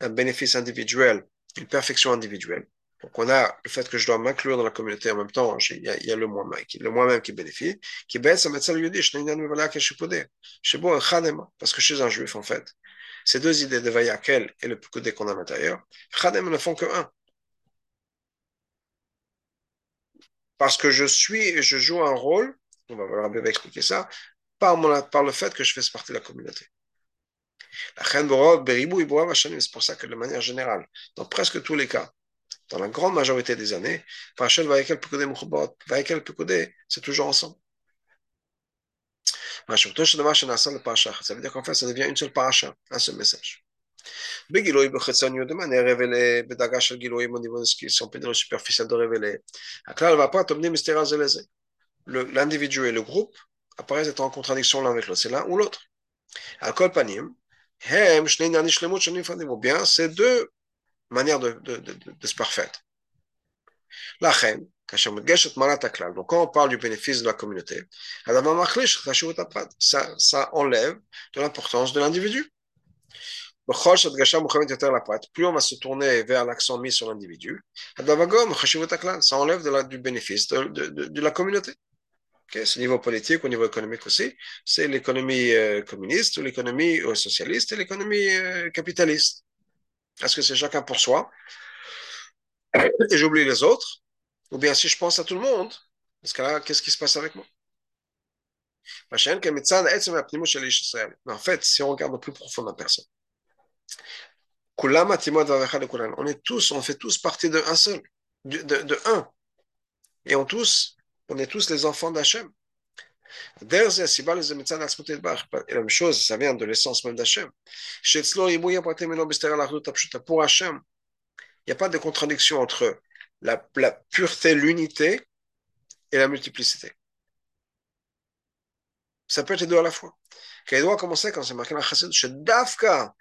un bénéfice individuel, une perfection individuelle. Donc, on a le fait que je dois m'inclure dans la communauté en même temps, il y a, le moi-même qui, le moi-même qui bénéficie, qui baisse à mettre lui dit, je n'ai pas je suis beau, parce que chez un juif, en fait, ces deux idées de Vayakel et le Pekoudé qu'on a à l'intérieur, Chadem ne font que un. Parce que je suis et je joue un rôle, on va, va expliquer ça, par, mon, par le fait que je fais partie de la communauté. C'est pour ça que de manière générale, dans presque tous les cas, dans la grande majorité des années, Parashat Vayakel Pekodé Mouchobot, Vayakel Pekodé, c'est toujours ensemble. Ça veut dire qu'en fait, ça devient une seule paracha, un seul message. de manière révélée, בדרגה au niveau de ce qui sont pédales superficiels de révéler. הכלל והפרט עומדים בסתירה זה לזה. L'individu et le groupe apparaissent être en contradiction l'un avec l'autre, c'est l'un ou l'autre. על כל פנים, הם שני ענייני שלמות שונים נפרדים, ou bien c'est deux manière de, de, de, se parfaire. La reine, donc quand on parle du bénéfice de la communauté, ça, ça enlève de l'importance de l'individu. Plus on va se tourner vers l'accent mis sur l'individu, ça enlève du bénéfice de, la communauté. Okay, c'est au niveau politique, au niveau économique aussi. C'est l'économie euh, communiste, l'économie euh, socialiste et l'économie euh, capitaliste. Est-ce que c'est chacun pour soi? Et j'oublie les autres. Ou bien si je pense à tout le monde, parce que là, qu'est-ce qui se passe avec moi? En fait, si on regarde plus profond la personne, on est tous, on fait tous partie de un seul, de, de, de un. Et on tous, on est tous les enfants d'Hachem. La même chose, ça vient de l'essence même d'Hachem. Pour Hachem, il n'y a pas de contradiction entre la, la pureté, l'unité et la multiplicité. Ça peut être les deux à la fois. Quand doit commencer, quand c'est marqué dans chassid, chez Dafka,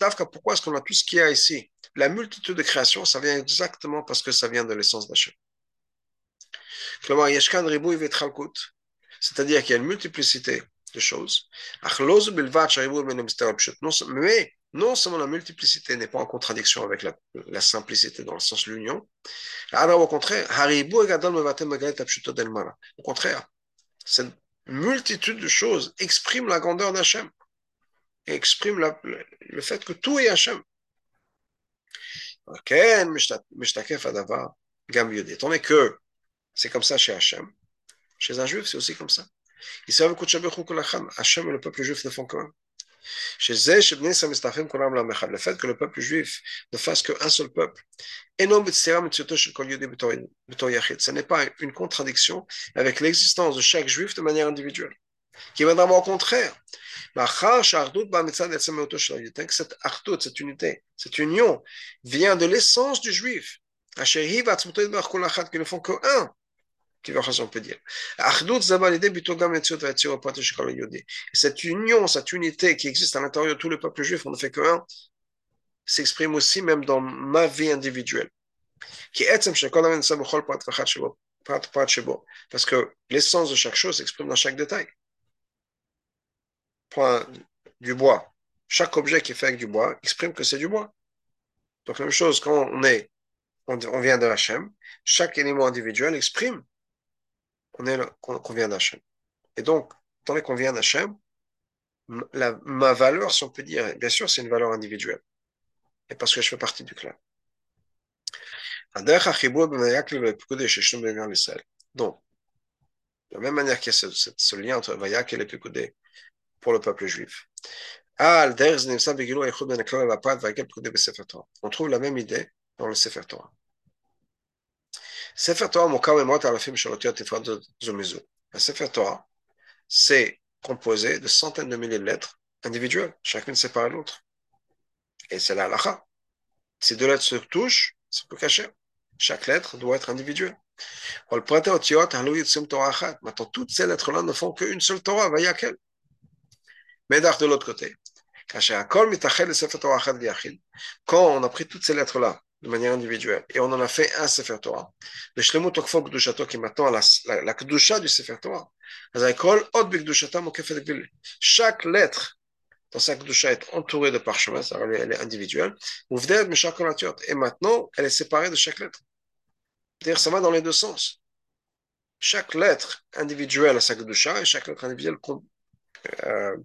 Dafka, pourquoi est-ce qu'on a tout ce qu'il y a ici? La multitude de créations, ça vient exactement parce que ça vient de l'essence d'Hachem. C'est-à-dire qu'il y a une multiplicité de choses. Mais non seulement la multiplicité n'est pas en contradiction avec la, simplicité dans le sens de l'union, au contraire, au contraire, cette multitude de choses exprime la grandeur d'Hachem exprime le, fait que tout est Hachem. Tandis que c'est comme ça chez Hachem. Chez un juif, c'est aussi comme ça. Hachem et le peuple juif ne font que Chez Le fait que le peuple juif ne fasse qu'un seul peuple. Ce n'est pas une contradiction avec l'existence de chaque juif de manière individuelle. Qui viendra au contraire. Cette artout, cette unité, cette union vient de l'essence du juif. Qui ne font que un on peut dire. Cette union, cette unité qui existe à l'intérieur de tout le peuple juif, on ne fait qu'un, s'exprime aussi même dans ma vie individuelle. Parce que l'essence de chaque chose s'exprime dans chaque détail. Point du bois. Chaque objet qui est fait avec du bois exprime que c'est du bois. Donc, même chose, quand on est, on, vient de Hachem, chaque élément individuel exprime qu'on vient d'Hachem. Et donc, tant qu'on vient d'Hachem, ma valeur, si on peut dire, bien sûr, c'est une valeur individuelle. Et parce que je fais partie du clan. Donc, de la même manière qu'il y a ce, lien entre Vayak et les Pekoudé pour le peuple juif, On trouve la même idée dans le Sefer Torah. Torah, Le Sefer Torah, c'est composé de centaines de milliers de lettres individuelles, chacune séparée de l'autre. Et c'est la halakha. Si deux lettres se touchent, c'est plus caché. Chaque lettre doit être individuelle. Maintenant, toutes ces lettres-là ne font qu'une seule Torah, Vayakel. Mais de l'autre côté, quand on a pris toutes ces lettres-là de manière individuelle et on en a fait un Sefer Torah, le Tokfo Kdushato qui la, la, la Kdusha du Sefer Torah, chaque lettre dans sa Kdusha est entourée de parchemins, elle est individuelle, et maintenant elle est séparée de chaque lettre. C'est-à-dire ça va dans les deux sens. Chaque lettre individuelle a sa Kdusha et chaque lettre individuelle euh,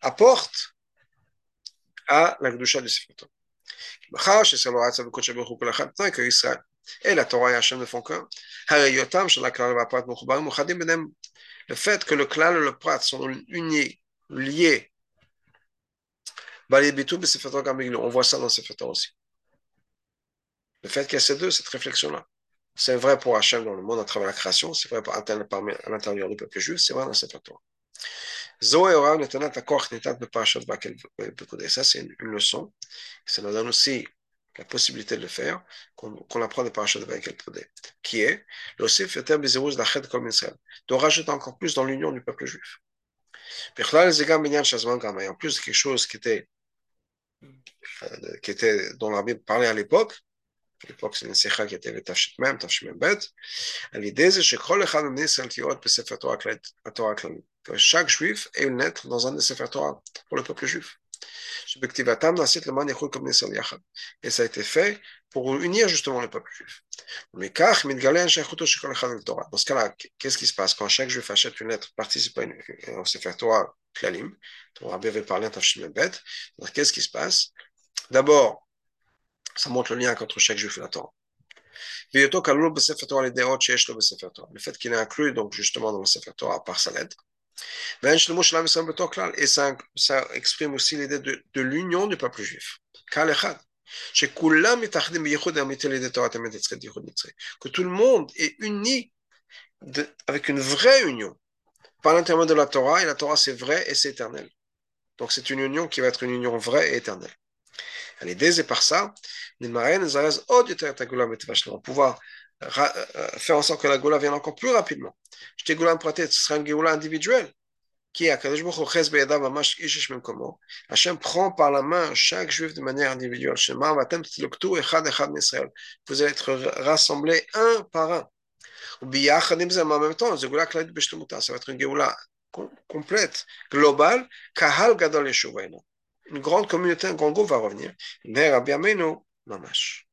apporte à la Kedusha du Sefer Torah. Le fait que le clan et le prat sont unis, liés, on voit ça dans Sefer Torah aussi. Le fait qu'il y a ces deux, cette réflexion-là. C'est vrai pour Hachem dans le monde à travers la création, c'est vrai à l'intérieur du peuple juif, c'est vrai dans Sefer Torah. Ça, c'est une, leçon. Ça nous donne aussi la possibilité de le faire, qu'on qu apprend des parachutes de Vaïkel Podé, qui est l'Osif Yotem Bezeruz Lached comme Israël, de rajouter encore plus dans l'union du peuple juif. En plus, quelque chose qui était, qui était dont la Bible parlait à l'époque, à l'époque c'est Nesecha qui était le l'idée c'est que chaque juif ait une lettre dans un des pour le peuple juif. Et ça a été fait pour unir justement le peuple juif. Dans ce cas-là, qu'est-ce qui se passe quand chaque juif achète une lettre, participe à une, qu'est-ce qui se passe D'abord, ça montre le lien entre chaque juif et la Torah. Le fait qu'il est inclus donc justement dans le Sefer Torah par sa lettre, et ça, ça exprime aussi l'idée de, l'union du peuple juif. Que tout le monde est uni avec une vraie union par l'intermédiaire de la Torah, et la Torah c'est vrai et c'est éternel. Donc c'est une union qui va être une union vraie et éternelle. l'idée, c'est par ça, on va pouvoir faire en sorte que la Goula vienne encore plus rapidement. Goula ce sera une Goula individuelle. Qui prend par la main chaque juif de manière individuelle. Vous allez être rassemblés un par un. En même temps, va être une Géoula complète, globale. Une grande communauté, un grand groupe va revenir. Mamash.